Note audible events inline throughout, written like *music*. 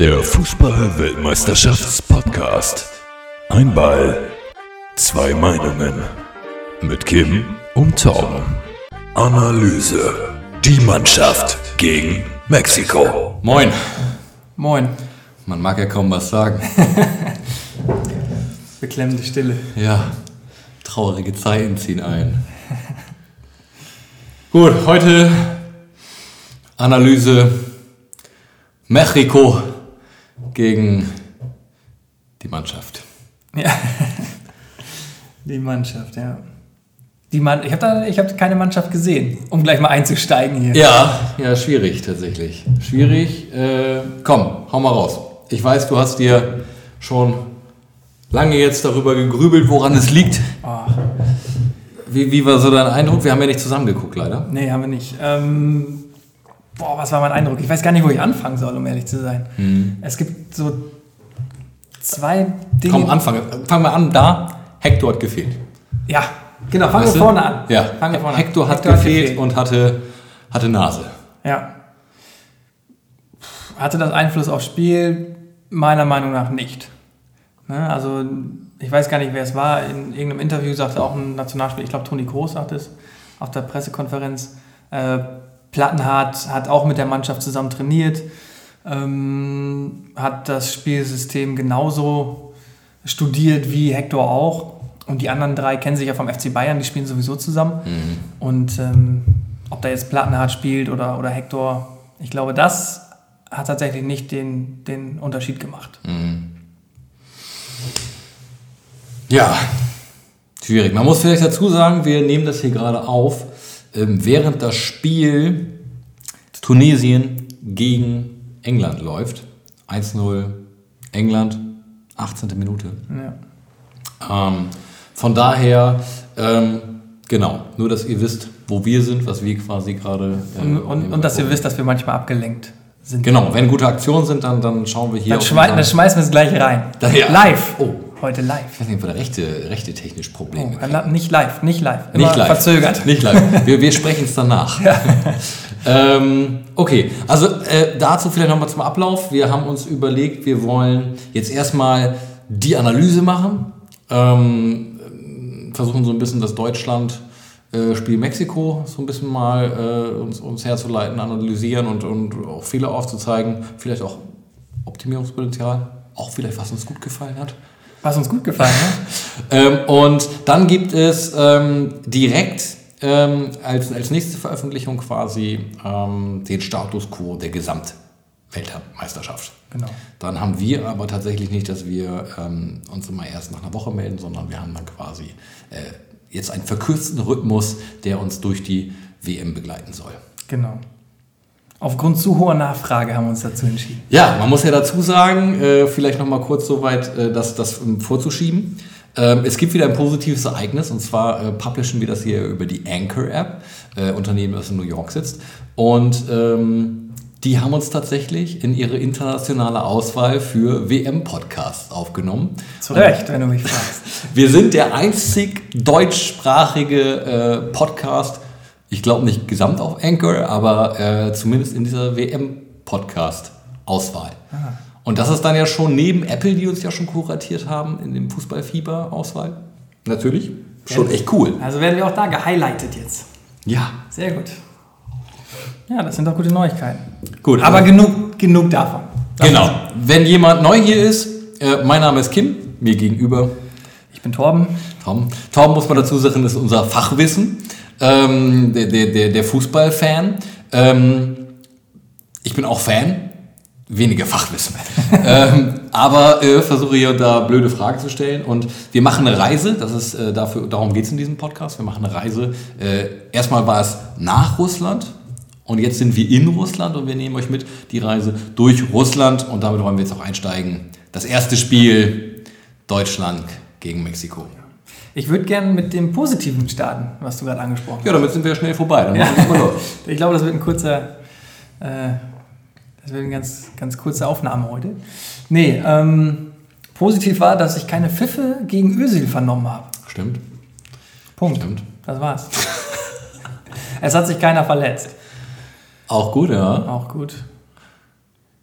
Der Fußball-Weltmeisterschafts-Podcast. Ein Ball, zwei Meinungen. Mit Kim und Tom. Analyse. Die Mannschaft gegen Mexiko. Moin. Moin. Man mag ja kaum was sagen. *laughs* Beklemmende Stille. Ja, traurige Zeiten ziehen ein. *laughs* Gut, heute Analyse Mexiko gegen die Mannschaft. Ja. *laughs* Die Mannschaft, ja. Die Mann ich habe da, ich hab keine Mannschaft gesehen, um gleich mal einzusteigen hier. Ja, ja, schwierig tatsächlich. Schwierig. Äh, komm, hau mal raus. Ich weiß, du hast dir schon lange jetzt darüber gegrübelt, woran es liegt. Oh, Wie, wie war so dein Eindruck? Wir haben ja nicht zusammengeguckt, leider. nee, haben wir nicht. Ähm, boah, was war mein Eindruck? Ich weiß gar nicht, wo ich anfangen soll, um ehrlich zu sein. Hm. Es gibt so zwei Dinge. Komm, anfangen. Fangen wir an, da. Hector hat gefehlt. Ja, genau, fangen Weißt wir vorne an. Ja, fangen wir vorne Hector an. hat gefehlt und hatte, hatte Nase. Ja. Hatte das Einfluss aufs Spiel? Meiner Meinung nach nicht. Ne? Also, ich weiß gar nicht, wer es war. In irgendeinem Interview sagte auch ein Nationalspieler, ich glaube, Toni Kroos sagte es auf der Pressekonferenz. Äh, Plattenhardt hat auch mit der Mannschaft zusammen trainiert, ähm, hat das Spielsystem genauso studiert wie Hector auch. Und die anderen drei kennen sich ja vom FC Bayern, die spielen sowieso zusammen. Und ähm, ob da jetzt Plattenhardt spielt oder, oder Hector, ich glaube, das hat tatsächlich nicht den, den Unterschied gemacht. Ja, schwierig. Man muss vielleicht dazu sagen, wir nehmen das hier gerade auf, während das Spiel Tunesien gegen England läuft. 1-0 England, 18. Minute. Ja. Ähm, von daher, ähm, genau, nur dass ihr wisst, wo wir sind, was wir quasi gerade. äh, Und, und, und dass ihr wisst, dass wir manchmal abgelenkt sind. Genau, wenn gute Aktionen sind, dann, dann schauen wir hier. Dann, schmei dann schmeißen wir es gleich rein. Da- ja. Live. Oh. Heute live. Ich weiß nicht, ob wir da rechte, rechte technisch Probleme Oh, nicht live, nicht live. Immer Nicht live. verzögert. Nicht live. Wir, wir sprechen es danach. *laughs* ähm, okay, also äh, dazu vielleicht nochmal zum Ablauf. Wir haben uns überlegt, wir wollen jetzt erstmal die Analyse machen. Ähm, versuchen so ein bisschen das Deutschland-Spiel Mexiko so ein bisschen mal äh, uns, uns herzuleiten, analysieren und, und auch Fehler aufzuzeigen. Vielleicht auch Optimierungspotenzial. Auch vielleicht, was uns gut gefallen hat. Was uns gut gefallen hat. *laughs* Ähm, und dann gibt es ähm, direkt ähm, als, als nächste Veröffentlichung quasi ähm, den Status quo der Gesamtweltmeisterschaft. Genau. Dann haben wir aber tatsächlich nicht, dass wir ähm, uns immer erst nach einer Woche melden, sondern wir haben dann quasi äh, jetzt einen verkürzten Rhythmus, der uns durch die WM begleiten soll. Genau. Aufgrund zu hoher Nachfrage haben wir uns dazu entschieden. Ja, man muss ja dazu sagen, äh, vielleicht noch mal kurz so weit, äh, das, das vorzuschieben. Ähm, es gibt wieder ein positives Ereignis und zwar äh, publishen wir das hier über die Anchor-App, äh, Unternehmen, das in New York sitzt. Und ähm, die haben uns tatsächlich in ihre internationale Auswahl für WM-Podcasts aufgenommen. Zu Recht, wenn du mich fragst. *laughs* Wir sind der einzig deutschsprachige äh, Podcast, ich glaube nicht gesamt auf Anchor, aber äh, zumindest in dieser WM-Podcast-Auswahl. Und das ist dann ja schon neben Apple, die uns ja schon kuratiert haben, in dem Fußball-Fieber-Auswahl. Natürlich. Schon echt cool. Also werden wir auch da gehighlightet jetzt. Ja. Sehr gut. Ja, das sind doch gute Neuigkeiten. Gut. Aber genug, genug davon. Genau. Wenn jemand neu hier ist, äh, mein Name ist Kim, mir gegenüber Ich bin Torben. Tom. Tom muss man dazu sagen, ist unser Fachwissen, ähm, der, der, der, Fußballfan. Ähm, ich bin auch Fan, weniger Fachwissen. *laughs* ähm, aber äh, versuche hier da blöde Fragen zu stellen. Und wir machen eine Reise, das ist, äh, dafür, darum geht es in diesem Podcast. Wir machen eine Reise. Äh, erstmal war es nach Russland. Und jetzt sind wir in Russland und wir nehmen euch mit die Reise durch Russland und damit wollen wir jetzt auch einsteigen. Das erste Spiel Deutschland gegen Mexiko. Ich würde gerne mit dem Positiven starten, was du gerade angesprochen hast. Ja, damit sind wir ja schnell vorbei. Dann wir mal los. *laughs* Ich glaube, das wird ein kurzer, äh, das wird eine ganz, ganz kurze Aufnahme heute. Nee, ähm, positiv war, dass ich keine Pfiffe gegen Özil vernommen habe. Stimmt. Punkt. Stimmt. Das war's. es hat sich keiner verletzt. Auch gut, ja. Auch gut.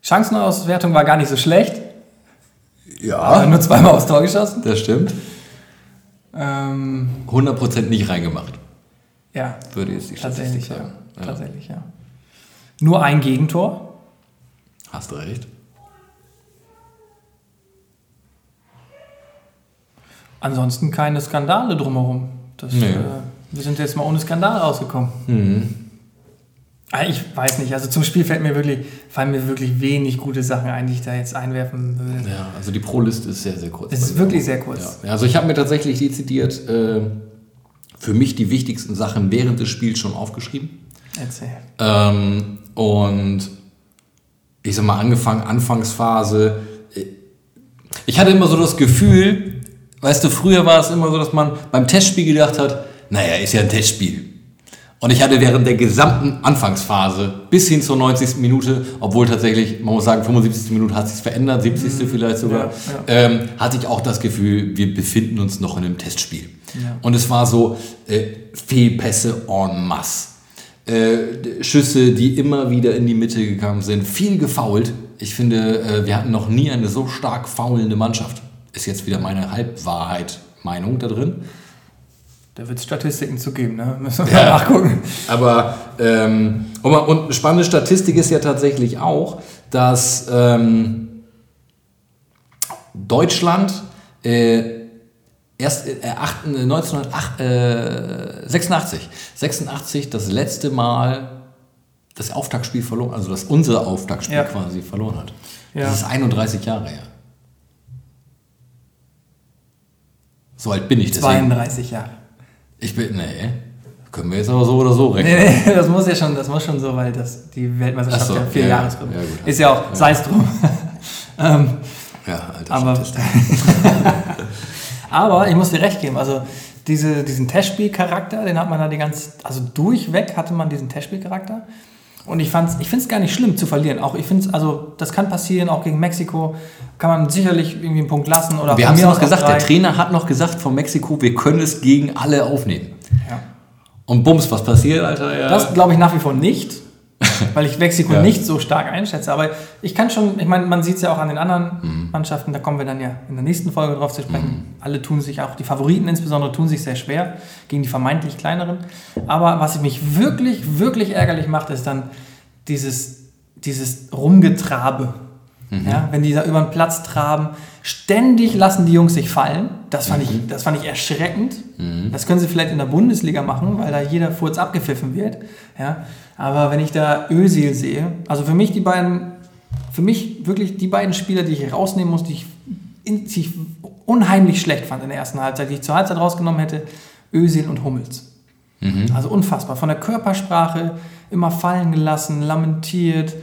Chancenauswertung war gar nicht so schlecht. Ja, Nur zweimal aufs Tor geschossen. das stimmt. Ähm, 100% nicht reingemacht, ja, würde jetzt die tatsächlich, Statistik ja. sagen. Ja. Tatsächlich, ja. Nur ein Gegentor. Hast du recht. Ansonsten keine Skandale drumherum. Das, Nee. äh, wir sind jetzt mal ohne Skandal rausgekommen. Mhm. Ah, Ich weiß nicht, also zum Spiel fällt mir wirklich, fallen mir wirklich wenig gute Sachen ein, die ich da jetzt einwerfen würde. Ja, also die Pro-Liste ist sehr, sehr kurz. Es ist wirklich sehr kurz. Ja. Also ich habe mir tatsächlich dezidiert äh, für mich die wichtigsten Sachen während des Spiels schon aufgeschrieben. Erzähl. Ähm, und ich sag mal, angefangen, Anfangsphase. äh, Ich hatte immer so das Gefühl, weißt du, früher war es immer so, dass man beim Testspiel gedacht hat, naja, ist ja ein Testspiel. Und ich hatte während der gesamten Anfangsphase bis hin zur 90. Minute, obwohl tatsächlich, man muss sagen, 75. Minute hat sich verändert, 70. vielleicht sogar, Ja, Ähm, hatte ich auch das Gefühl, wir befinden uns noch in einem Testspiel. Ja. Und es war so äh, Fehlpässe en masse. Äh, Schüsse, die immer wieder in die Mitte gegangen sind, viel gefault. Ich finde, äh, wir hatten noch nie eine so stark faulende Mannschaft. Ist jetzt wieder meine Halbwahrheit-Meinung da drin. Da wird es Statistiken zu geben, ne? Müssen wir Ja. mal nachgucken. Aber ähm, und, und eine spannende Statistik ist ja tatsächlich auch, dass ähm, Deutschland äh, erst äh, acht- äh, 1986 86 das letzte Mal das Auftaktspiel verloren, also das unsere Auftaktspiel Ja. quasi verloren hat. Ja. Das ist 31 Jahre her. So alt bin ich deswegen. 32 Jahre. Ich bin, nee. Können wir jetzt aber so oder so rechnen. Nee, nee, *laughs* das muss ja schon, das muss schon so, weil das, die Weltmeisterschaft so, ja vier ja, Jahre ja. ist. Ja, ist ja auch, sei es drum. *laughs* ähm, Ja, alter aber, *laughs* aber ich muss dir recht geben, also diese, diesen Testspielcharakter, den hat man da die ganz, also durchweg hatte man diesen Testspielcharakter. Und ich, fand's, ich finde es gar nicht schlimm zu verlieren. Auch ich finde es, also das kann passieren, auch gegen Mexiko kann man sicherlich irgendwie einen Punkt lassen. Oder Wir haben es noch gesagt, drei. der Trainer hat noch gesagt von Mexiko, wir können es gegen alle aufnehmen. Ja. Und bums, was passiert, Alter? Ja. Das glaube ich nach wie vor nicht, *laughs* weil ich Mexiko Ja. nicht so stark einschätze. Aber ich kann schon, ich meine, man sieht es ja auch an den anderen Mhm. Mannschaften, da kommen wir dann ja in der nächsten Folge drauf zu sprechen. Alle tun sich, auch die Favoriten insbesondere, tun sich sehr schwer gegen die vermeintlich kleineren. Aber was mich wirklich, wirklich ärgerlich macht, ist dann dieses, dieses Rumgetrabe. Mhm. Ja, wenn die da über den Platz traben, ständig lassen die Jungs sich fallen. Das fand, Mhm. ich, das fand ich erschreckend. Das können sie vielleicht in der Bundesliga machen, weil da jeder Furz abgepfiffen wird. Ja, aber wenn ich da Özil sehe, also für mich die beiden, für mich wirklich die beiden Spieler, die ich rausnehmen muss, die ich, die ich unheimlich schlecht fand in der ersten Halbzeit, die ich zur Halbzeit rausgenommen hätte, Özil und Hummels. Also unfassbar. Von der Körpersprache immer fallen gelassen, lamentiert,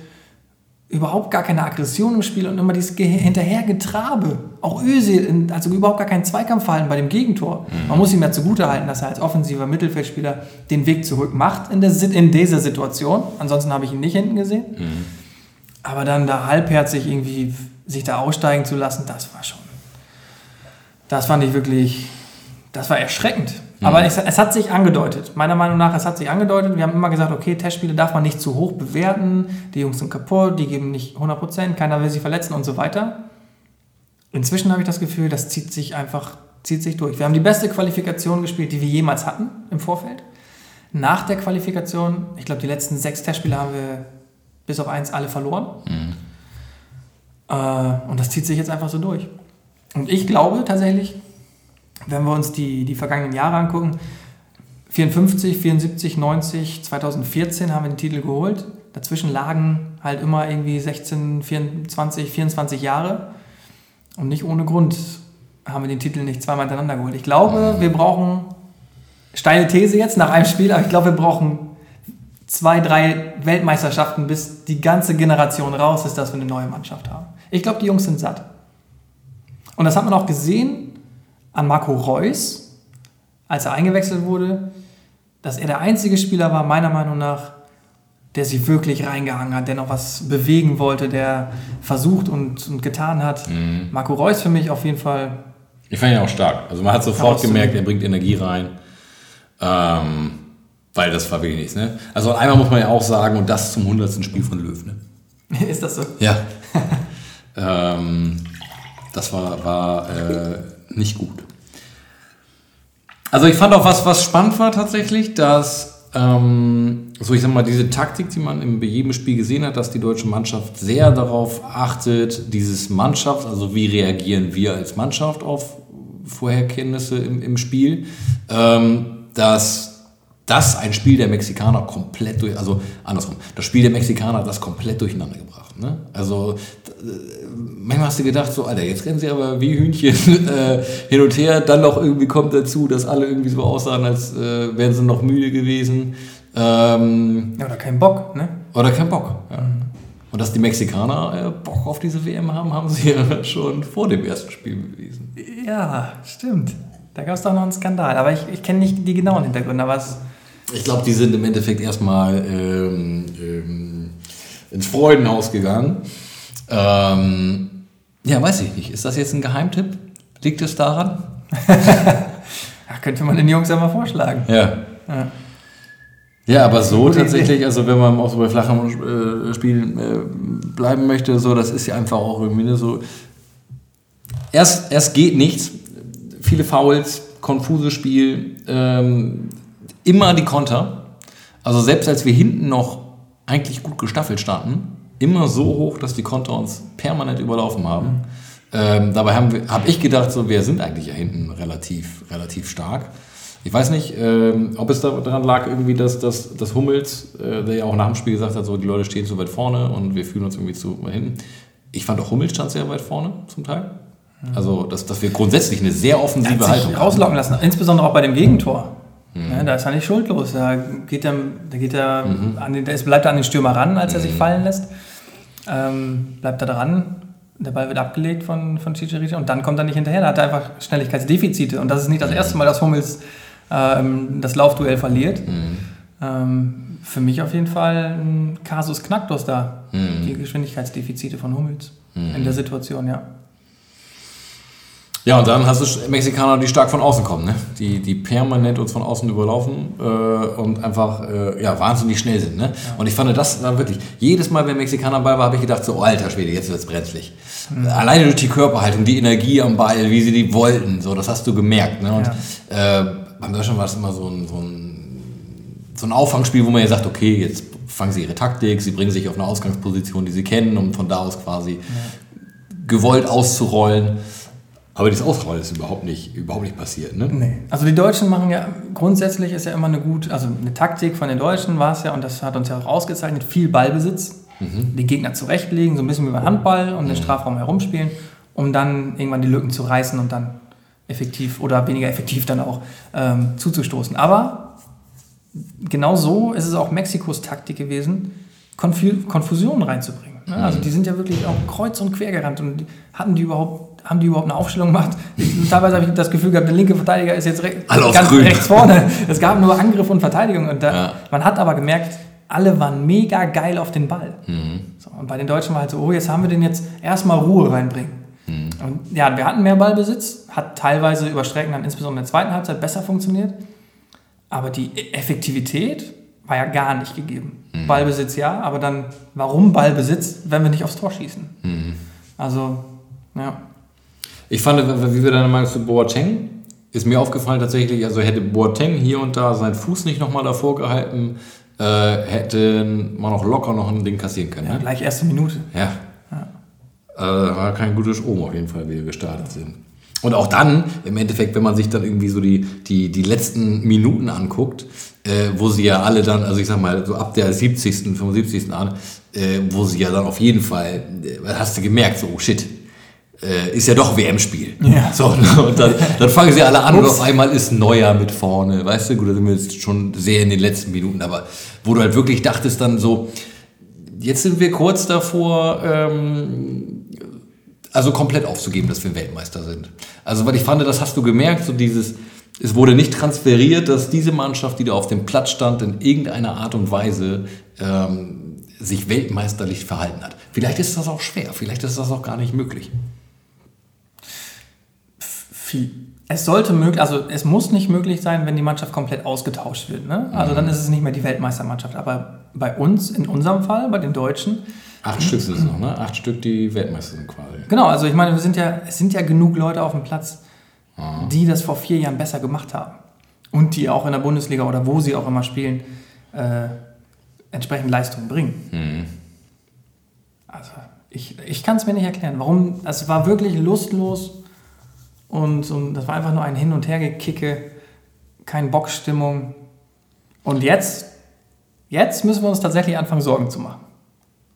überhaupt gar keine Aggression im Spiel und immer dieses Ge Hinterhergetrabe. Auch Özil, also überhaupt gar kein Zweikampfverhalten bei dem Gegentor. Man muss ihm ja zugutehalten, dass er als offensiver Mittelfeldspieler den Weg zurück macht in, der, in dieser Situation. Ansonsten habe ich ihn nicht hinten gesehen. Aber dann da halbherzig irgendwie sich da aussteigen zu lassen, das war schon. Das fand ich wirklich. Das war erschreckend. Aber es, es hat sich angedeutet. Meiner Meinung nach, es hat sich angedeutet. Wir haben immer gesagt, okay, Testspiele darf man nicht zu hoch bewerten. Die Jungs sind kaputt, die geben nicht 100%, keiner will sie verletzen und so weiter. Inzwischen habe ich das Gefühl, das zieht sich einfach zieht sich durch. Wir haben die beste Qualifikation gespielt, die wir jemals hatten im Vorfeld. Nach der Qualifikation, ich glaube, die letzten sechs Testspiele haben wir bis auf eins alle verloren. Äh, und das zieht sich jetzt einfach so durch. Und ich glaube tatsächlich, wenn wir uns die, die vergangenen Jahre angucken, 54, 74, 90, 2014 haben wir den Titel geholt. Dazwischen lagen halt immer irgendwie 16, 24, 24 Jahre. Und nicht ohne Grund haben wir den Titel nicht zweimal hintereinander geholt. Ich glaube, wir brauchen, steile These jetzt nach einem Spiel, aber ich glaube, wir brauchen zwei, drei Weltmeisterschaften, bis die ganze Generation raus ist, dass wir eine neue Mannschaft haben. Ich glaube, die Jungs sind satt. Und das hat man auch gesehen an Marco Reus, als er eingewechselt wurde, dass er der einzige Spieler war, meiner Meinung nach, der sich wirklich reingehangen hat, der noch was bewegen wollte, der versucht und, und getan hat. Marco Reus für mich auf jeden Fall. Ich fand ihn auch stark. Also man hat sofort gemerkt, er bringt Energie rein. Ähm, weil das war wirklich nichts. Ne? Also einmal muss man ja auch sagen, und das zum 100. Spiel von Löw. Ne? *laughs* Ist das so? Ja. *laughs* ähm, das war, war äh, nicht gut. Also ich fand auch was, was spannend war tatsächlich, dass ähm, so ich sag mal diese Taktik, die man in jedem Spiel gesehen hat, dass die deutsche Mannschaft sehr darauf achtet, dieses Mannschaft, also wie reagieren wir als Mannschaft auf Vorherkenntnisse im, im Spiel, ähm, dass das ein Spiel der Mexikaner komplett durch, also andersrum, das Spiel der Mexikaner hat das komplett durcheinander gebracht. Ne? Also manchmal hast du gedacht, so, Alter, jetzt rennen sie aber wie Hühnchen *laughs* äh, hin und her. Dann noch irgendwie kommt dazu, dass alle irgendwie so aussahen, als äh, wären sie noch müde gewesen. Ähm, ja, oder kein Bock, ne? Oder kein Bock, ja. Und dass die Mexikaner äh, Bock auf diese WM haben, haben sie *laughs* ja schon vor dem ersten Spiel bewiesen. Ja, stimmt. Da gab es doch noch einen Skandal. Aber ich, ich kenne nicht die genauen Hintergründe. Aber es ich glaube, die sind im Endeffekt erstmal ähm, ähm, ins Freudenhaus gegangen. Ähm, ja, weiß ich nicht. Ist das jetzt ein Geheimtipp? Liegt es daran? *laughs* ja, könnte man den Jungs ja mal vorschlagen. Ja. Ja, ja aber so tatsächlich, also wenn man auch so bei flachen äh, Spielen äh, bleiben möchte, so, das ist ja einfach auch irgendwie so. Erst, erst geht nichts, viele Fouls, konfuses Spiel, ähm, immer die Konter. Also selbst als wir hinten noch eigentlich gut gestaffelt standen, immer so hoch, dass die Konter uns permanent überlaufen haben. Mhm. Ähm, dabei habe hab ich gedacht, so, wir sind eigentlich ja hinten relativ, relativ stark. Ich weiß nicht, ähm, ob es daran lag, irgendwie, dass, dass, dass Hummels, äh, der ja auch nach dem Spiel gesagt hat, so, die Leute stehen zu weit vorne und wir fühlen uns irgendwie zu weit hinten. Ich fand auch Hummels stand sehr weit vorne zum Teil. Also, dass, dass wir grundsätzlich eine sehr offensive Haltung rauslocken lassen, insbesondere auch bei dem Gegentor. Mhm. Ja, da ist er nicht schuldlos. Da geht er, da geht er mhm. an den, der bleibt er an den Stürmer ran, als er sich mhm. fallen lässt. Ähm, bleibt er dran, der Ball wird abgelegt von, von Chicharito und dann kommt er nicht hinterher. Da hat er einfach Schnelligkeitsdefizite. Und das ist nicht das mhm. erste Mal, dass Hummels ähm, das Laufduell verliert. Mhm. Ähm, für mich auf jeden Fall ein Kasus Knacktus da, die Geschwindigkeitsdefizite von Hummels in der Situation, ja. Ja, und dann hast du Mexikaner, die stark von außen kommen, ne? die, die permanent uns von außen überlaufen äh, und einfach äh, ja, wahnsinnig schnell sind. Ne? Ja. Und ich fand das dann wirklich, jedes Mal, wenn Mexikaner bei war, habe ich gedacht, so, alter Schwede, jetzt wird es brenzlig. Mhm. Alleine durch die Körperhaltung, die Energie am Ball, wie sie die wollten, so, das hast du gemerkt. Ne? Und ja. äh, beim Deutschland war es immer so ein, so, ein, so ein Auffangspiel, wo man ja sagt, okay, jetzt fangen sie ihre Taktik, sie bringen sich auf eine Ausgangsposition, die sie kennen, um von da aus quasi ja. gewollt auszurollen. Aber das Ausrollen ist überhaupt nicht, überhaupt nicht passiert, ne? Nee. Also die Deutschen machen ja, grundsätzlich ist ja immer eine gute, also eine Taktik von den Deutschen war es ja, und das hat uns ja auch ausgezeichnet, viel Ballbesitz, mhm. den Gegner zurechtlegen, so ein bisschen wie beim Handball und mhm. den Strafraum herumspielen, um dann irgendwann die Lücken zu reißen und dann effektiv oder weniger effektiv dann auch ähm, zuzustoßen. Aber genau so ist es auch Mexikos Taktik gewesen, Konfu Konfusion reinzubringen. Ne? Also mhm. die sind ja wirklich auch kreuz und quer gerannt und hatten die überhaupt haben die überhaupt eine Aufstellung gemacht? Teilweise habe ich das Gefühl gehabt, der linke Verteidiger ist jetzt re ganz grün. rechts vorne. Es gab nur Angriff und Verteidigung. Und da, ja. Man hat aber gemerkt, alle waren mega geil auf den Ball. Mhm. So, und bei den Deutschen war halt so, oh, jetzt haben wir den jetzt erstmal Ruhe reinbringen. Mhm. Und ja, wir hatten mehr Ballbesitz, hat teilweise über Strecken dann insbesondere in der zweiten Halbzeit besser funktioniert. Aber die e- Effektivität war ja gar nicht gegeben. Mhm. Ballbesitz ja, aber dann, warum Ballbesitz, wenn wir nicht aufs Tor schießen? Mhm. Also, ja. Ich fand, wie wir deine Meinung zu Boateng, ist mir aufgefallen tatsächlich, also hätte Boateng hier und da seinen Fuß nicht nochmal davor gehalten, äh, hätte man auch locker noch ein Ding kassieren können. Ja, ne? gleich erste Minute. Ja. ja. Äh, war kein gutes Ohm auf jeden Fall, wie wir gestartet sind. Und auch dann, im Endeffekt, wenn man sich dann irgendwie so die, die, die letzten Minuten anguckt, äh, wo sie ja alle dann, also ich sag mal, so ab der 70., 75. an, äh, wo sie ja dann auf jeden Fall, äh, hast du gemerkt, so, oh shit, äh, ist ja doch WM-Spiel. Ja. So, ne? und dann, dann, fangen sie alle an Ups. und auf einmal ist Neuer mit vorne. Weißt du, gut, da sind wir jetzt schon sehr in den letzten Minuten, aber wo du halt wirklich dachtest dann so, jetzt sind wir kurz davor, ähm, also komplett aufzugeben, dass wir Weltmeister sind. Also, weil ich fand, das hast du gemerkt, so dieses, es wurde nicht transferiert, dass diese Mannschaft, die da auf dem Platz stand, in irgendeiner Art und Weise ähm, sich weltmeisterlich verhalten hat. Vielleicht ist das auch schwer, vielleicht ist das auch gar nicht möglich. Es sollte möglich, also es muss nicht möglich sein, wenn die Mannschaft komplett ausgetauscht wird. Ne? Also dann ist es nicht mehr die Weltmeistermannschaft. Aber bei uns, in unserem Fall, bei den Deutschen, Acht Stück sind es noch, ne? Acht Stück, die Weltmeister sind quasi. genau, also ich meine, wir sind ja, es sind ja genug Leute auf dem Platz, die das vor vier Jahren besser gemacht haben. Und die auch in der Bundesliga oder wo sie auch immer spielen, äh, entsprechend Leistung bringen. Also ich, ich kann es mir nicht erklären, warum. Es war wirklich lustlos und, und das war einfach nur ein Hin- und Hergekicke, keine Boxstimmung. Und jetzt, jetzt müssen wir uns tatsächlich anfangen, Sorgen zu machen.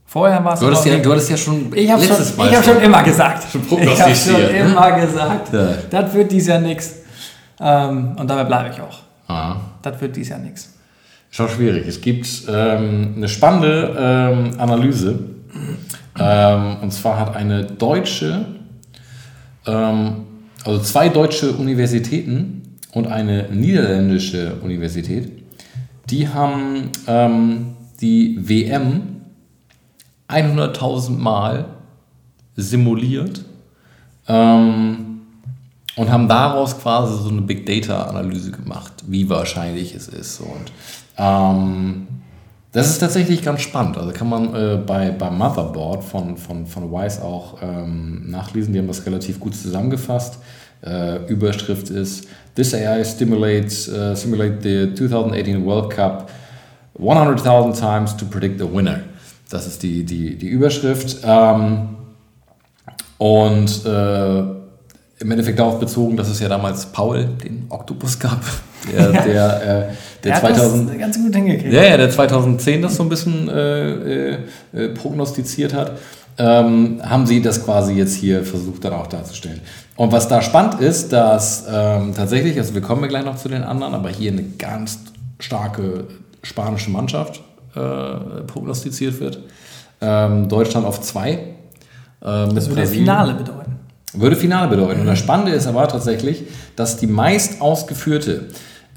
Vorher war es. Du hattest, ja, du hattest ja schon ich habe schon, Mal *laughs* ich hab schon immer gesagt. Schon ich habe schon ne? immer gesagt, Ja. das wird dies Jahr nichts. Ähm, und dabei bleibe ich auch. Ah. Das wird dies Jahr nichts. Schon schwierig. Es gibt ähm, eine spannende ähm, Analyse. *clears throat* Ähm, und zwar hat eine deutsche, ähm, also zwei deutsche Universitäten und eine niederländische Universität, die haben ähm, die WM 100.000 Mal simuliert ähm, und haben daraus quasi so eine Big Data Analyse gemacht, wie wahrscheinlich es ist. Und ähm, das ist tatsächlich ganz spannend. Also kann man äh, bei, beim Motherboard von, von, von Wise auch ähm, nachlesen. Die haben das relativ gut zusammengefasst. Äh, Überschrift ist This AI stimulates uh, simulate the 2018 World Cup 100.000 times to predict the winner. Das ist die, die, die Überschrift. Ähm, und äh, im Endeffekt darauf bezogen, dass es ja damals Paul, den Oktopus gab, *laughs* der, der, äh, der, Der hat 2000, das ganz gut hingekriegt. ja, ja, der 2010 das so ein bisschen äh, äh, äh, prognostiziert hat, ähm, haben sie das quasi jetzt hier versucht dann auch darzustellen. Und was da spannend ist, dass ähm, tatsächlich, also wir kommen ja gleich noch zu den anderen, aber hier eine ganz starke spanische Mannschaft äh, prognostiziert wird. Ähm, Deutschland auf zwei. Äh, mit Das würde Brasilien. Finale bedeuten. Würde Finale bedeuten. Und das Spannende ist aber tatsächlich, dass die meist ausgeführte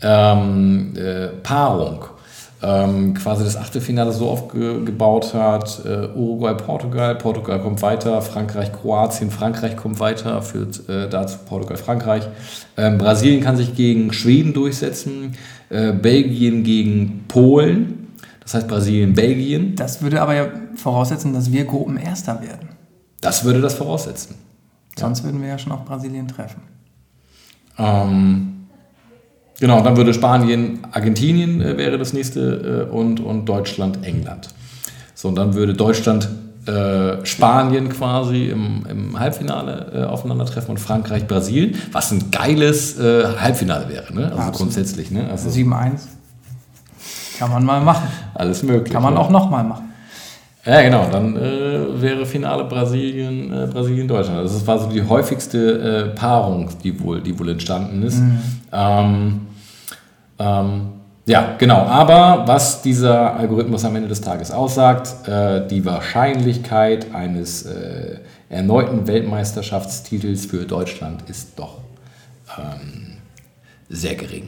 ähm, äh, Paarung ähm, quasi das Achtelfinale so aufgebaut hat, äh, Uruguay, Portugal, Portugal kommt weiter, Frankreich, Kroatien, Frankreich kommt weiter, führt äh, dazu Portugal, Frankreich. Ähm, Brasilien kann sich gegen Schweden durchsetzen, äh, Belgien gegen Polen, das heißt Brasilien, Belgien. Das würde aber ja voraussetzen, dass wir Gruppenerster werden. Das würde das voraussetzen. Sonst würden wir ja schon auf Brasilien treffen. Ähm, genau, dann würde Spanien, Argentinien äh, wäre das nächste äh, und, und Deutschland, England. So, und dann würde Deutschland, äh, Spanien quasi im, im Halbfinale äh, aufeinandertreffen und Frankreich, Brasilien, was ein geiles äh, Halbfinale wäre, ne? Also Absolut. grundsätzlich, ne? Also 7-1. Kann man mal machen. alles möglich. Kann man ne? auch nochmal machen. Ja, genau. Dann äh, wäre Finale Brasilien, äh, Brasilien, Deutschland. Also das war so die häufigste äh, Paarung, die wohl, die wohl entstanden ist. Ähm, ähm, ja, genau. Aber was dieser Algorithmus am Ende des Tages aussagt, äh, die Wahrscheinlichkeit eines äh, erneuten Weltmeisterschaftstitels für Deutschland ist doch ähm, sehr gering.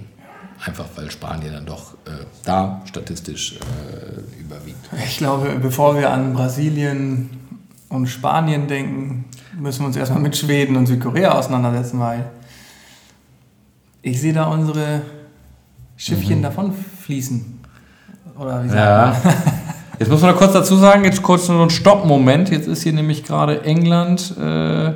Einfach weil Spanien dann doch äh, da statistisch äh, überwiegt. Ich glaube, bevor wir an Brasilien und Spanien denken, müssen wir uns erstmal mit Schweden und Südkorea auseinandersetzen, weil ich sehe da unsere Schiffchen davon fließen. Oder wie Ja. Jetzt muss man noch kurz dazu sagen, jetzt kurz nur ein Stopp-Moment. Jetzt ist hier nämlich gerade England, äh,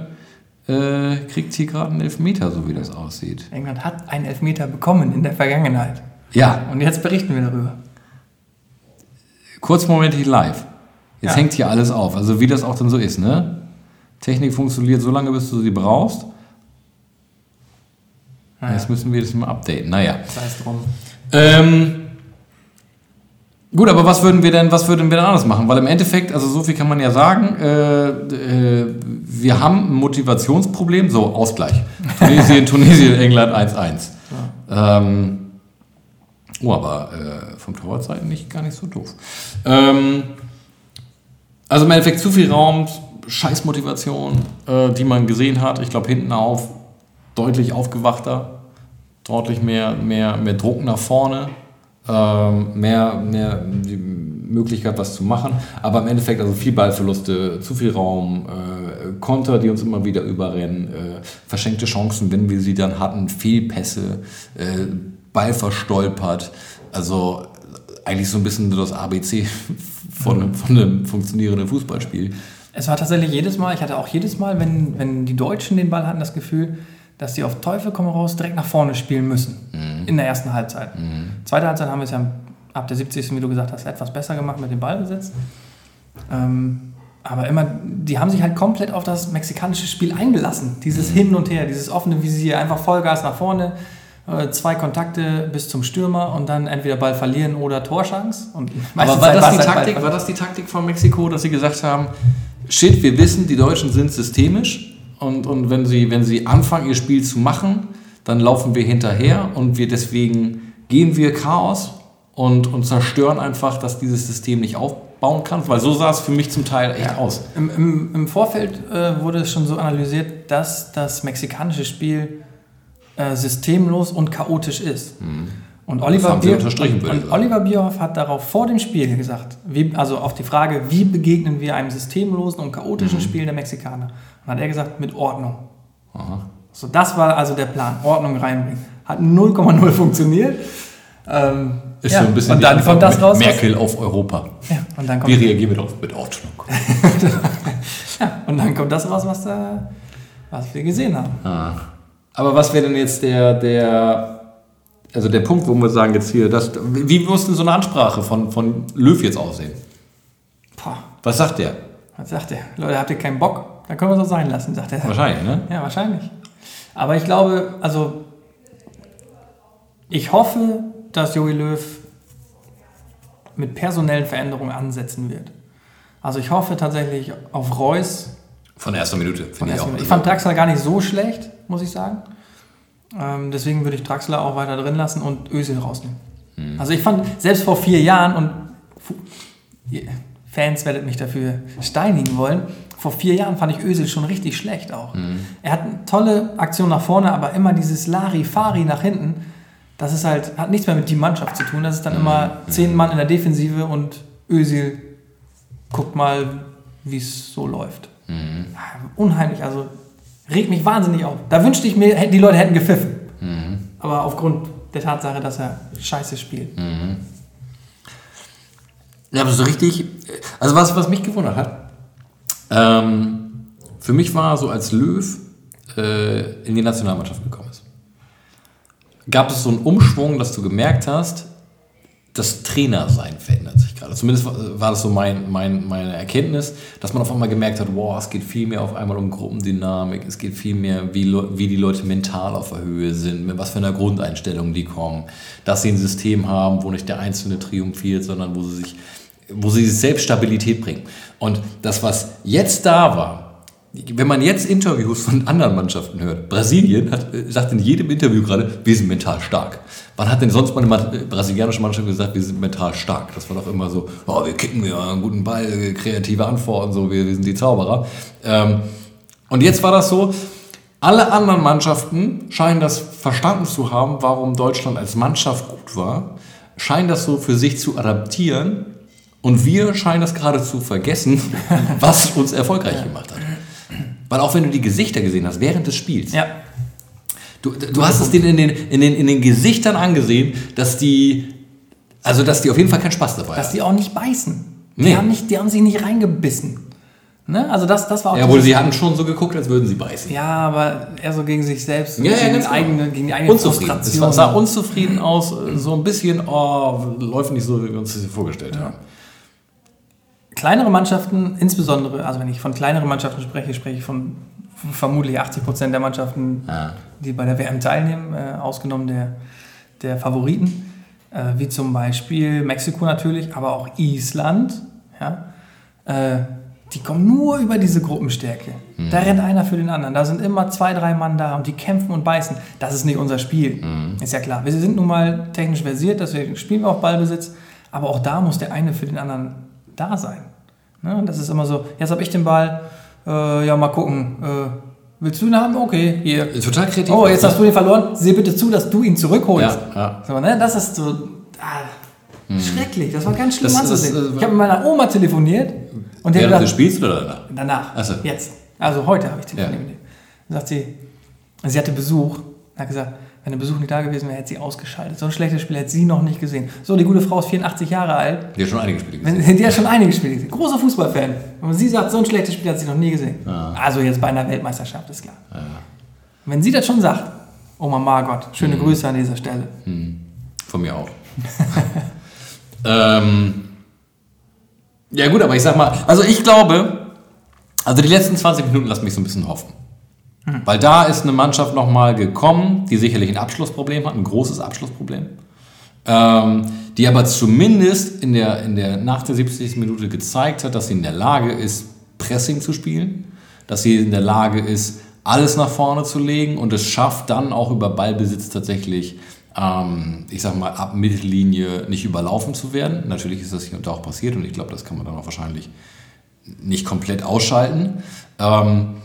äh, kriegt hier gerade einen Elfmeter, so wie das aussieht. England hat einen Elfmeter bekommen in der Vergangenheit. Ja, Und jetzt berichten wir darüber. kurz Moment hier live. Jetzt Ja. hängt hier alles auf. Also wie das auch dann so ist, ne? Technik funktioniert so lange, bis du sie brauchst. Naja, Jetzt müssen wir das mal updaten. Naja. sei es drum. Ähm, gut, aber was würden wir denn, was würden wir denn anders machen? Weil im Endeffekt, also so viel kann man ja sagen, äh, äh, wir haben ein Motivationsproblem, so Ausgleich. Tunesien, Tunesien, England 1-1. Ähm, oh, aber äh, vom Torwartseiten nicht gar nicht so doof. Ähm, also im Endeffekt zu viel Raum, Scheißmotivation, äh, die man gesehen hat. Ich glaube hinten auf deutlich aufgewachter, deutlich mehr, mehr, mehr Druck nach vorne, mehr, mehr, die- Möglichkeit, was zu machen. Aber im Endeffekt, also viel Ballverluste, zu viel Raum, äh, Konter, die uns immer wieder überrennen, äh, verschenkte Chancen, wenn wir sie dann hatten, Fehlpässe, äh, Ball verstolpert. Also eigentlich so ein bisschen das ABC von, von einem funktionierenden Fußballspiel. Es war tatsächlich jedes Mal, ich hatte auch jedes Mal, wenn, wenn die Deutschen den Ball hatten, das Gefühl, dass sie auf Teufel komm raus direkt nach vorne spielen müssen. Mhm. In der ersten Halbzeit. Mhm. Zweite Halbzeit haben wir es ja ab der 70. wie du gesagt hast, etwas besser gemacht mit dem Ballbesitz. Ähm, aber immer, die haben sich halt komplett auf das mexikanische Spiel eingelassen. Dieses mhm. Hin und Her, dieses offene Visier, einfach Vollgas nach vorne, äh, zwei Kontakte bis zum Stürmer und dann entweder Ball verlieren oder Torschance. Und aber war das, die Taktik, war das die Taktik von Mexiko, dass sie gesagt haben, shit, wir wissen, die Deutschen sind systemisch und, und wenn, sie, wenn sie anfangen, ihr Spiel zu machen, dann laufen wir hinterher und wir deswegen gehen wir Chaos und, und zerstören einfach, dass dieses System nicht aufbauen kann, weil so sah es für mich zum Teil echt ja. aus. Im, im, Im, Vorfeld äh, wurde es schon so analysiert, dass das mexikanische Spiel äh, systemlos und chaotisch ist. Mhm. Und Oliver, Bier, und, und Oliver Bierhoff hat darauf vor dem Spiel gesagt, wie, also auf die Frage, wie begegnen wir einem systemlosen und chaotischen mhm. Spiel der Mexikaner? Und hat er gesagt, mit Ordnung. Aha. So, das war also der Plan, Ordnung reinbringen. Hat 0,0 funktioniert. Ähm, ist ja. so ein bisschen und dann kommt das raus, Merkel auf Europa. Ja, und dann kommt Wie reagieren wir darauf? Mit Ordnung. *laughs* ja, und dann kommt das raus, was, da, was wir gesehen haben. Ah. Aber was wäre denn jetzt der, der also der Punkt, wo wir sagen jetzt hier, das, wie muss denn so eine Ansprache von, von Löw jetzt aussehen? Boah. Was sagt der? Was sagt der? Leute, habt ihr keinen Bock? Dann können wir es auch sein lassen, sagt er. Wahrscheinlich, ne? Ja, wahrscheinlich. Aber ich glaube, also ich hoffe, dass Jogi Löw mit personellen Veränderungen ansetzen wird. Also ich hoffe tatsächlich auf Reus. Von erster Minute, finde ich auch. Ich fand Draxler gar nicht so schlecht, muss ich sagen. Ähm, deswegen würde ich Draxler auch weiter drin lassen und Özil rausnehmen. Mhm. Also ich fand, selbst vor vier Jahren, und Fans werdet mich dafür steinigen wollen, vor vier Jahren fand ich Özil schon richtig schlecht auch. Mhm. Er hat eine tolle Aktion nach vorne, aber immer dieses Lari-Fari nach hinten, das ist halt, hat nichts mehr mit die Mannschaft zu tun. Das ist dann mhm. immer zehn Mann in der Defensive und Özil guckt mal, wie es so läuft. Mhm. Unheimlich, also regt mich wahnsinnig auf. Da wünschte ich mir, die Leute hätten gepfiffen. Mhm. Aber aufgrund der Tatsache, dass er scheiße spielt. Mhm. Ja, aber so richtig, also was, was mich gewundert hat, ähm, für mich war so als Löw äh, in die Nationalmannschaft gekommen ist, gab es so einen Umschwung, dass du gemerkt hast, das Trainersein verändert sich gerade. Zumindest war das so mein, mein, meine Erkenntnis, dass man auf einmal gemerkt hat, wow, es geht viel mehr auf einmal um Gruppendynamik, es geht viel mehr, wie, wie die Leute mental auf der Höhe sind, mit was für einer Grundeinstellung die kommen, dass sie ein System haben, wo nicht der Einzelne triumphiert, sondern wo sie sich, wo sie sich selbst Stabilität bringen. Und das, was jetzt da war, wenn man jetzt Interviews von anderen Mannschaften hört, Brasilien hat, sagt in jedem Interview gerade, wir sind mental stark. Wann hat denn sonst mal eine brasilianische Mannschaft gesagt, wir sind mental stark? Das war doch immer so, oh, wir kicken ja einen guten Ball, kreative Antworten, so, wir, wir sind die Zauberer. Ähm, und jetzt war das so, alle anderen Mannschaften scheinen das verstanden zu haben, warum Deutschland als Mannschaft gut war, scheinen das so für sich zu adaptieren und wir scheinen das gerade zu vergessen, *laughs* was uns erfolgreich gemacht hat. Weil auch wenn du die Gesichter gesehen hast während des Spiels, ja. du, du hast es denen in den, in, den, in den Gesichtern angesehen, dass die, also dass die auf jeden Fall keinen Spaß dabei haben. Dass die auch nicht beißen. Die, nee. haben, nicht, die haben sich nicht reingebissen. Ne? Also das, das war auch Ja, wohl, sie hatten schon so geguckt, als würden sie beißen. Ja, aber eher so gegen sich selbst. Ja, gegen, ja, genau. eigene, gegen die eigene unzufrieden. Es sah unzufrieden aus, so ein bisschen, oh, läuft nicht so, wie wir uns das vorgestellt ja. haben kleinere Mannschaften, insbesondere, also wenn ich von kleineren Mannschaften spreche, spreche ich von vermutlich 80 Prozent der Mannschaften, ah. die bei der WM teilnehmen, äh, ausgenommen der, der Favoriten, äh, wie zum Beispiel Mexiko natürlich, aber auch Island. Ja, äh, die kommen nur über diese Gruppenstärke. Mhm. Da rennt einer für den anderen. Da sind immer zwei, drei Mann da und die kämpfen und beißen. Das ist nicht unser Spiel. Mhm. Ist ja klar. Wir sind nun mal technisch versiert, deswegen spielen wir auf Ballbesitz. Aber auch da muss der eine für den anderen da sein. Ne? Das ist immer so, jetzt habe ich den Ball, äh, ja, mal gucken. Äh, willst du ihn haben? Okay, hier. Total kreativ. Oh, jetzt hast du ihn verloren. Seh bitte zu, dass du ihn zurückholst. Ja, ja. So, ne? Das ist so. Ah. Schrecklich, das war ganz schlimm Das anzusehen. ist, äh, ich habe mit meiner Oma telefoniert und Während des gesagt, Spiels oder danach? danach, Ach so. jetzt, also heute habe ich telefoniert Ja. mit ihr. Dann sagt sie, sie hatte Besuch, hat gesagt, wenn der Besuch nicht da gewesen wäre, hätte sie ausgeschaltet. So ein schlechtes Spiel hätte sie noch nicht gesehen. So, die gute Frau ist 84 Jahre alt, Die hat schon einige Spiele gesehen. wenn, die hat schon einige Spiele gesehen. Großer Fußballfan. Und sie sagt, so ein schlechtes Spiel hat sie noch nie gesehen. Also jetzt bei einer Weltmeisterschaft, ist klar. Wenn sie das schon sagt, Oma Margot, schöne Mhm. Grüße an dieser Stelle. Von mir auch. *laughs* ähm, ja gut, aber ich sag mal, also ich glaube, also die letzten 20 Minuten lassen mich so ein bisschen hoffen. Weil da ist eine Mannschaft nochmal gekommen, die sicherlich ein Abschlussproblem hat, ein großes Abschlussproblem. Ähm, die aber zumindest in der, in der, nach der 70. Minute gezeigt hat, dass sie in der Lage ist, Pressing zu spielen, dass sie in der Lage ist, alles nach vorne zu legen und es schafft dann auch über Ballbesitz tatsächlich, ähm, ich sag mal, ab Mittellinie nicht überlaufen zu werden. Natürlich ist das hier und da auch passiert und ich glaube, das kann man dann auch wahrscheinlich nicht komplett ausschalten. Ähm,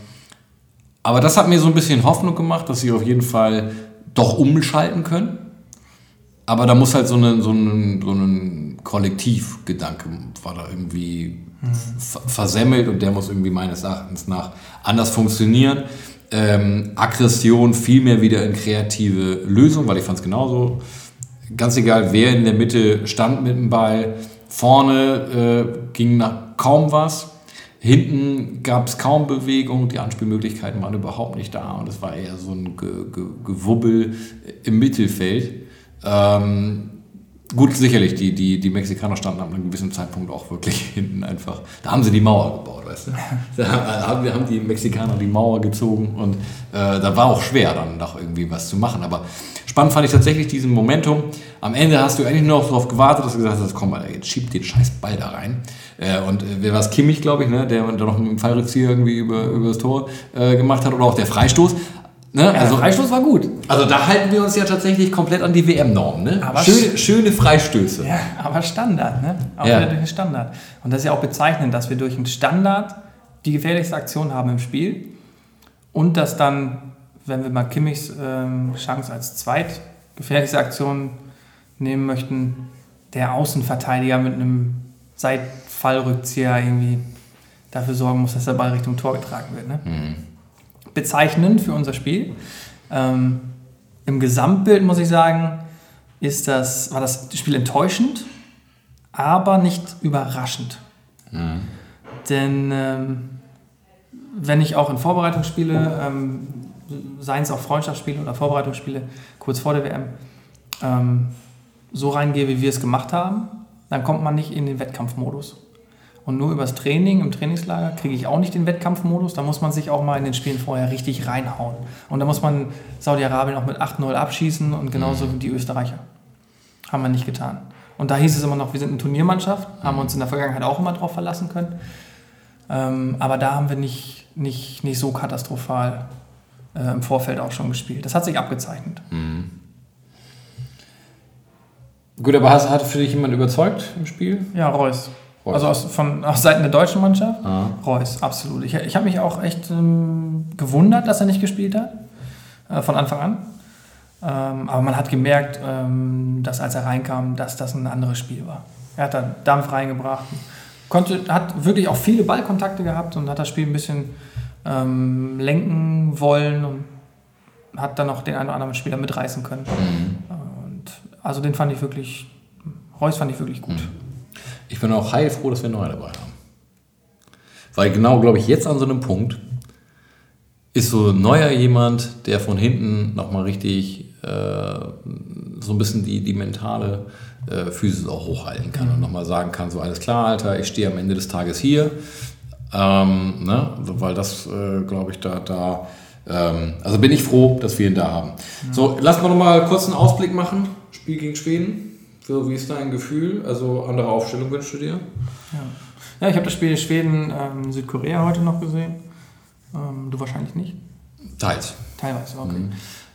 aber das hat mir so ein bisschen Hoffnung gemacht, dass sie auf jeden Fall doch umschalten können. Aber da muss halt so ein so ein, so ein Kollektivgedanke war da irgendwie ver- versemmelt und der muss irgendwie meines Erachtens nach anders funktionieren. Ähm, Aggression viel mehr wieder in kreative Lösung, weil ich fand es genauso. Ganz egal, wer in der Mitte stand mit dem Ball. Vorne äh, ging nach kaum was. Hinten gab es kaum Bewegung, die Anspielmöglichkeiten waren überhaupt nicht da und es war eher so ein Ge Ge Gewubbel im Mittelfeld. Ähm, gut, sicherlich, die, die, die Mexikaner standen ab einem gewissen Zeitpunkt auch wirklich *laughs* hinten einfach. Da haben sie die Mauer gebaut, weißt du? *laughs* Da haben, haben die Mexikaner die Mauer gezogen und äh, da war auch schwer, dann noch irgendwie was zu machen. Aber spannend fand ich tatsächlich diesen Momentum. Am Ende hast du eigentlich nur noch darauf gewartet, dass du gesagt hast, komm mal, jetzt schieb den scheiß Ball da rein. Äh, und äh, wer war es? Kimmich, glaube ich, ne? der da noch einen Fallrückzieher irgendwie über, über das Tor äh, gemacht hat oder auch der Freistoß. Ne? Ja, also, Freistoß war gut. also da halten wir uns ja tatsächlich komplett an die WM-Norm. Ne? Schöne, schöne Freistöße. Ja, aber Standard, ne? Auch Ja. wieder durch den Standard. Und das ist ja auch bezeichnend, dass wir durch einen Standard die gefährlichste Aktion haben im Spiel und dass dann, wenn wir mal Kimmichs ähm, Chance als zweitgefährlichste Aktion nehmen möchten, der Außenverteidiger mit einem Seitfallrückzieher irgendwie dafür sorgen muss, dass der Ball Richtung Tor getragen wird. Ne? Bezeichnend für unser Spiel. Ähm, Im Gesamtbild muss ich sagen, ist das, war das Spiel enttäuschend, aber nicht überraschend. Denn ähm, wenn ich auch in Vorbereitungsspiele, ähm, seien es auch Freundschaftsspiele oder Vorbereitungsspiele kurz vor der WM, ähm, so reingehe, wie wir es gemacht haben, dann kommt man nicht in den Wettkampfmodus. Und nur übers Training im Trainingslager kriege ich auch nicht den Wettkampfmodus. Da muss man sich auch mal in den Spielen vorher richtig reinhauen. Und da muss man Saudi-Arabien auch mit 8-0 abschießen und genauso wie die Österreicher. Haben wir nicht getan. Und da hieß es immer noch, wir sind eine Turniermannschaft, haben wir uns in der Vergangenheit auch immer drauf verlassen können. Ähm, aber da haben wir nicht, nicht, nicht so katastrophal äh, im Vorfeld auch schon gespielt. Das hat sich abgezeichnet. Gut, aber hast, hat für dich jemand überzeugt im Spiel? Ja, Reus. Reus. Also aus, von, aus Seiten der deutschen Mannschaft. Ah. Reus, absolut. Ich, ich habe mich auch echt ähm, gewundert, dass er nicht gespielt hat. Äh, von Anfang an. Ähm, aber man hat gemerkt, ähm, dass als er reinkam, dass das ein anderes Spiel war. Er hat da Dampf reingebracht. Konnte, hat wirklich auch viele Ballkontakte gehabt und hat das Spiel ein bisschen ähm, lenken wollen und hat dann auch den einen oder anderen Spieler mitreißen können. Und also den fand ich wirklich, Reus fand ich wirklich gut. Ich bin auch heilfroh, dass wir neue dabei haben. Weil genau, glaube ich, jetzt an so einem Punkt ist so neuer jemand, der von hinten nochmal richtig äh, so ein bisschen die, die mentale äh, Physis auch hochhalten kann und nochmal sagen kann, so alles klar, Alter, ich stehe am Ende des Tages hier. Ähm, ne? Weil das, äh, glaube ich, da, da ähm, also bin ich froh, dass wir ihn da haben. So, lassen wir nochmal kurz einen Ausblick machen. Spiel gegen Schweden. So, wie ist dein Gefühl? Also andere Aufstellung wünschst du dir? Ja, ich habe das Spiel Schweden, ähm, Südkorea heute noch gesehen. Ähm, du wahrscheinlich nicht. Teils. Teilweise, okay.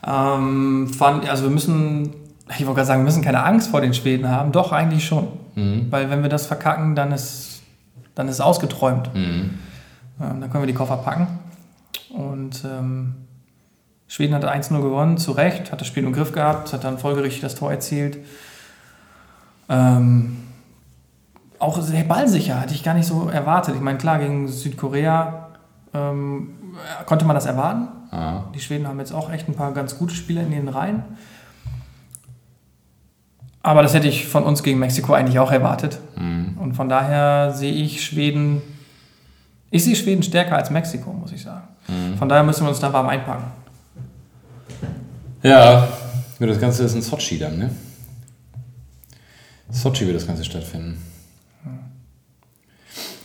Ähm, fand, also wir müssen, ich wollte gerade sagen, wir müssen keine Angst vor den Schweden haben. Doch, eigentlich schon. Weil wenn wir das verkacken, dann ist, dann ist es ausgeträumt. Ähm, dann können wir die Koffer packen. Und ähm, Schweden hat 1-0 gewonnen, zu Recht, hat das Spiel im Griff gehabt, hat dann folgerichtig das Tor erzielt. Ähm, auch sehr ballsicher, hatte ich gar nicht so erwartet. Ich meine, klar, gegen Südkorea ähm, konnte man das erwarten. Ah. Die Schweden haben jetzt auch echt ein paar ganz gute Spieler in den Reihen. Aber das hätte ich von uns gegen Mexiko eigentlich auch erwartet. Und von daher sehe ich Schweden, ich sehe Schweden stärker als Mexiko, muss ich sagen. Von daher müssen wir uns da warm einpacken. Ja, das Ganze ist in Sochi dann, ne? Sochi wird das Ganze stattfinden.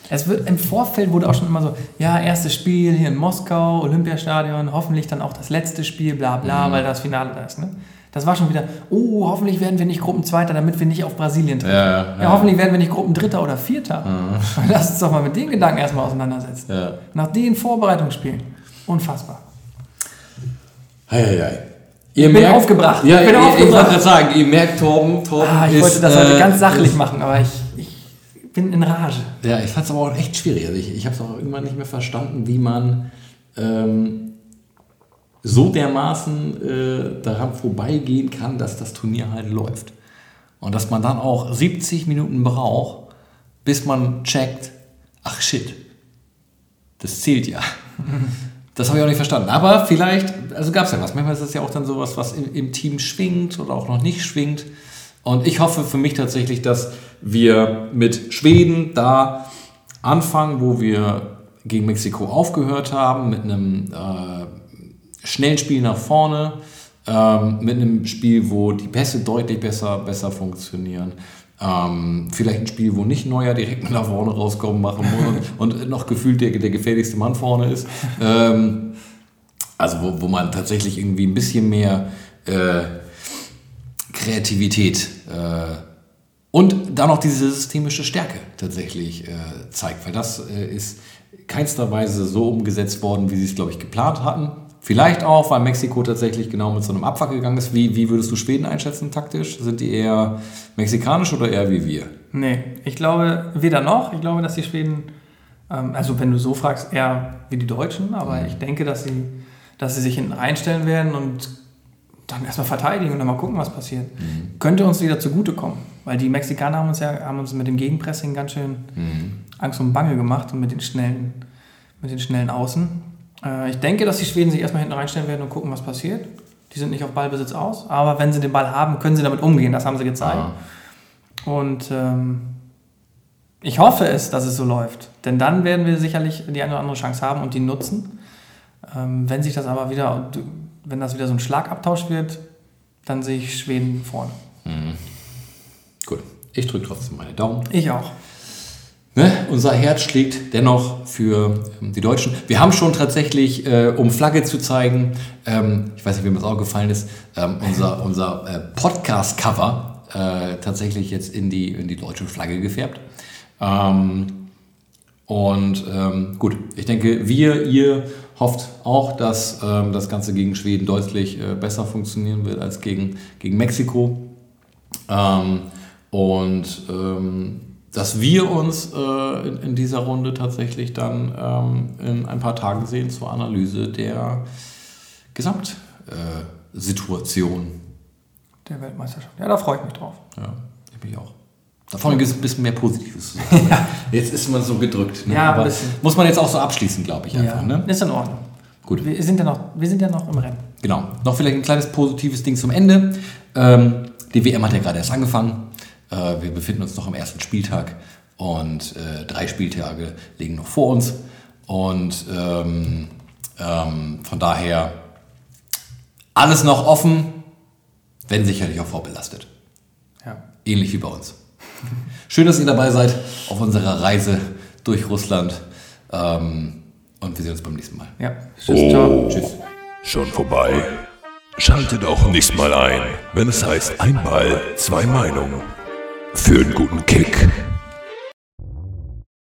Es wird im Vorfeld wurde auch schon immer so, ja, erstes Spiel hier in Moskau, Olympiastadion, hoffentlich dann auch das letzte Spiel, bla bla, weil das Finale da ist. Ne? Das war schon wieder, oh, hoffentlich werden wir nicht Gruppenzweiter, damit wir nicht auf Brasilien treffen. Ja, ja, ja, hoffentlich werden wir nicht Gruppendritter oder Vierter. *laughs* Lass uns doch mal mit den Gedanken erstmal auseinandersetzen. Nach den Vorbereitungsspielen. Unfassbar. Hei, hei, hei. Ihr bin aufgebracht. Ja, Ich bin ich, ich aufgebracht. wollte gerade sagen, ihr merkt, Torben, Torben Ah, ich ist, wollte das heute äh, ganz sachlich ist- machen, aber ich, ich bin in Rage. Ja, ich fand es aber auch echt schwierig. Also ich ich habe es auch irgendwann nicht mehr verstanden, wie man ähm, so dermaßen äh, daran vorbeigehen kann, dass das Turnier halt läuft. Und dass man dann auch 70 Minuten braucht, bis man checkt, ach shit, das zählt ja. *laughs* Das habe ich auch nicht verstanden. Aber vielleicht, also gab es ja was. Manchmal ist es ja auch dann sowas, was im, im Team schwingt oder auch noch nicht schwingt. Und ich hoffe für mich tatsächlich, dass wir mit Schweden da anfangen, wo wir gegen Mexiko aufgehört haben, mit einem äh, schnellen Spiel nach vorne, ähm, mit einem Spiel, wo die Pässe deutlich besser, besser funktionieren. Ähm, vielleicht ein Spiel, wo nicht Neuer direkt nach vorne rauskommen machen muss und, *laughs* und noch gefühlt der, der gefährlichste Mann vorne ist. Ähm, also wo, wo man tatsächlich irgendwie ein bisschen mehr äh, Kreativität äh, und dann noch diese systemische Stärke tatsächlich äh, zeigt, weil das äh, ist keinster Weise so umgesetzt worden, wie sie es, glaube ich, geplant hatten. Vielleicht auch, weil Mexiko tatsächlich genau mit so einem Abfuck gegangen ist. Wie, wie würdest du Schweden einschätzen taktisch? Sind die eher mexikanisch oder eher wie wir? Nee, ich glaube weder noch. Ich glaube, dass die Schweden, ähm, also wenn du so fragst, eher wie die Deutschen, aber ich denke, dass sie, dass sie sich hinten reinstellen werden und dann erstmal verteidigen und dann mal gucken, was passiert. Könnte uns wieder zugutekommen, weil die Mexikaner haben uns ja haben uns mit dem Gegenpressing ganz schön Angst und Bange gemacht und mit den schnellen, mit den schnellen Außen. Äh, ich denke, dass die Schweden sich erstmal hinten reinstellen werden und gucken, was passiert. Die sind nicht auf Ballbesitz aus, aber wenn sie den Ball haben, können sie damit umgehen. Das haben sie gezeigt. Ah. Und ähm, ich hoffe es, dass es so läuft. Denn dann werden wir sicherlich die eine oder andere Chance haben und die nutzen. Ähm, wenn sich das aber wieder, wenn das wieder so ein Schlagabtausch wird, dann sehe ich Schweden vorne. Gut, ich drücke trotzdem meine Daumen. Ich auch. Ne? Unser Herz schlägt dennoch für ähm, die Deutschen. Wir haben schon tatsächlich, äh, um Flagge zu zeigen, ähm, ich weiß nicht, wem das auch gefallen ist, ähm, unser, unser äh, Podcast-Cover äh, tatsächlich jetzt in die, in die deutsche Flagge gefärbt. Ähm, und ähm, gut, ich denke, wir, ihr hofft auch, dass ähm, das Ganze gegen Schweden deutlich äh, besser funktionieren wird als gegen, gegen Mexiko. Und dass wir uns äh, in, in dieser Runde tatsächlich dann ähm, in ein paar Tagen sehen zur Analyse der Gesamtsituation. Situation. Der Weltmeisterschaft. Ja, da freue ich mich drauf. ja, ich mich auch. Da vorne gibt es ein bisschen mehr Positives. zu *laughs* sagen. Jetzt ist man so gedrückt. Ne? Ja, Aber muss man jetzt auch so abschließen, glaube ich einfach. Ne? Ist in Ordnung. Gut. Wir sind, ja noch, wir sind ja noch im Rennen. Genau. Noch vielleicht ein kleines positives Ding zum Ende. Ähm, die WM hat ja gerade erst angefangen. Äh, wir befinden uns noch am ersten Spieltag und äh, drei Spieltage liegen noch vor uns. Und ähm, ähm, von daher alles noch offen, wenn sicherlich auch vorbelastet. Ja. Ähnlich wie bei uns. Schön, dass ihr dabei seid auf unserer Reise durch Russland. Ähm, und wir sehen uns beim nächsten Mal. Ja. Tschüss, ciao. Oh, Tschüss. schon vorbei? Schaltet auch nächstes Mal ein, wenn es heißt Ein Ball, zwei Meinungen. Für einen guten Kick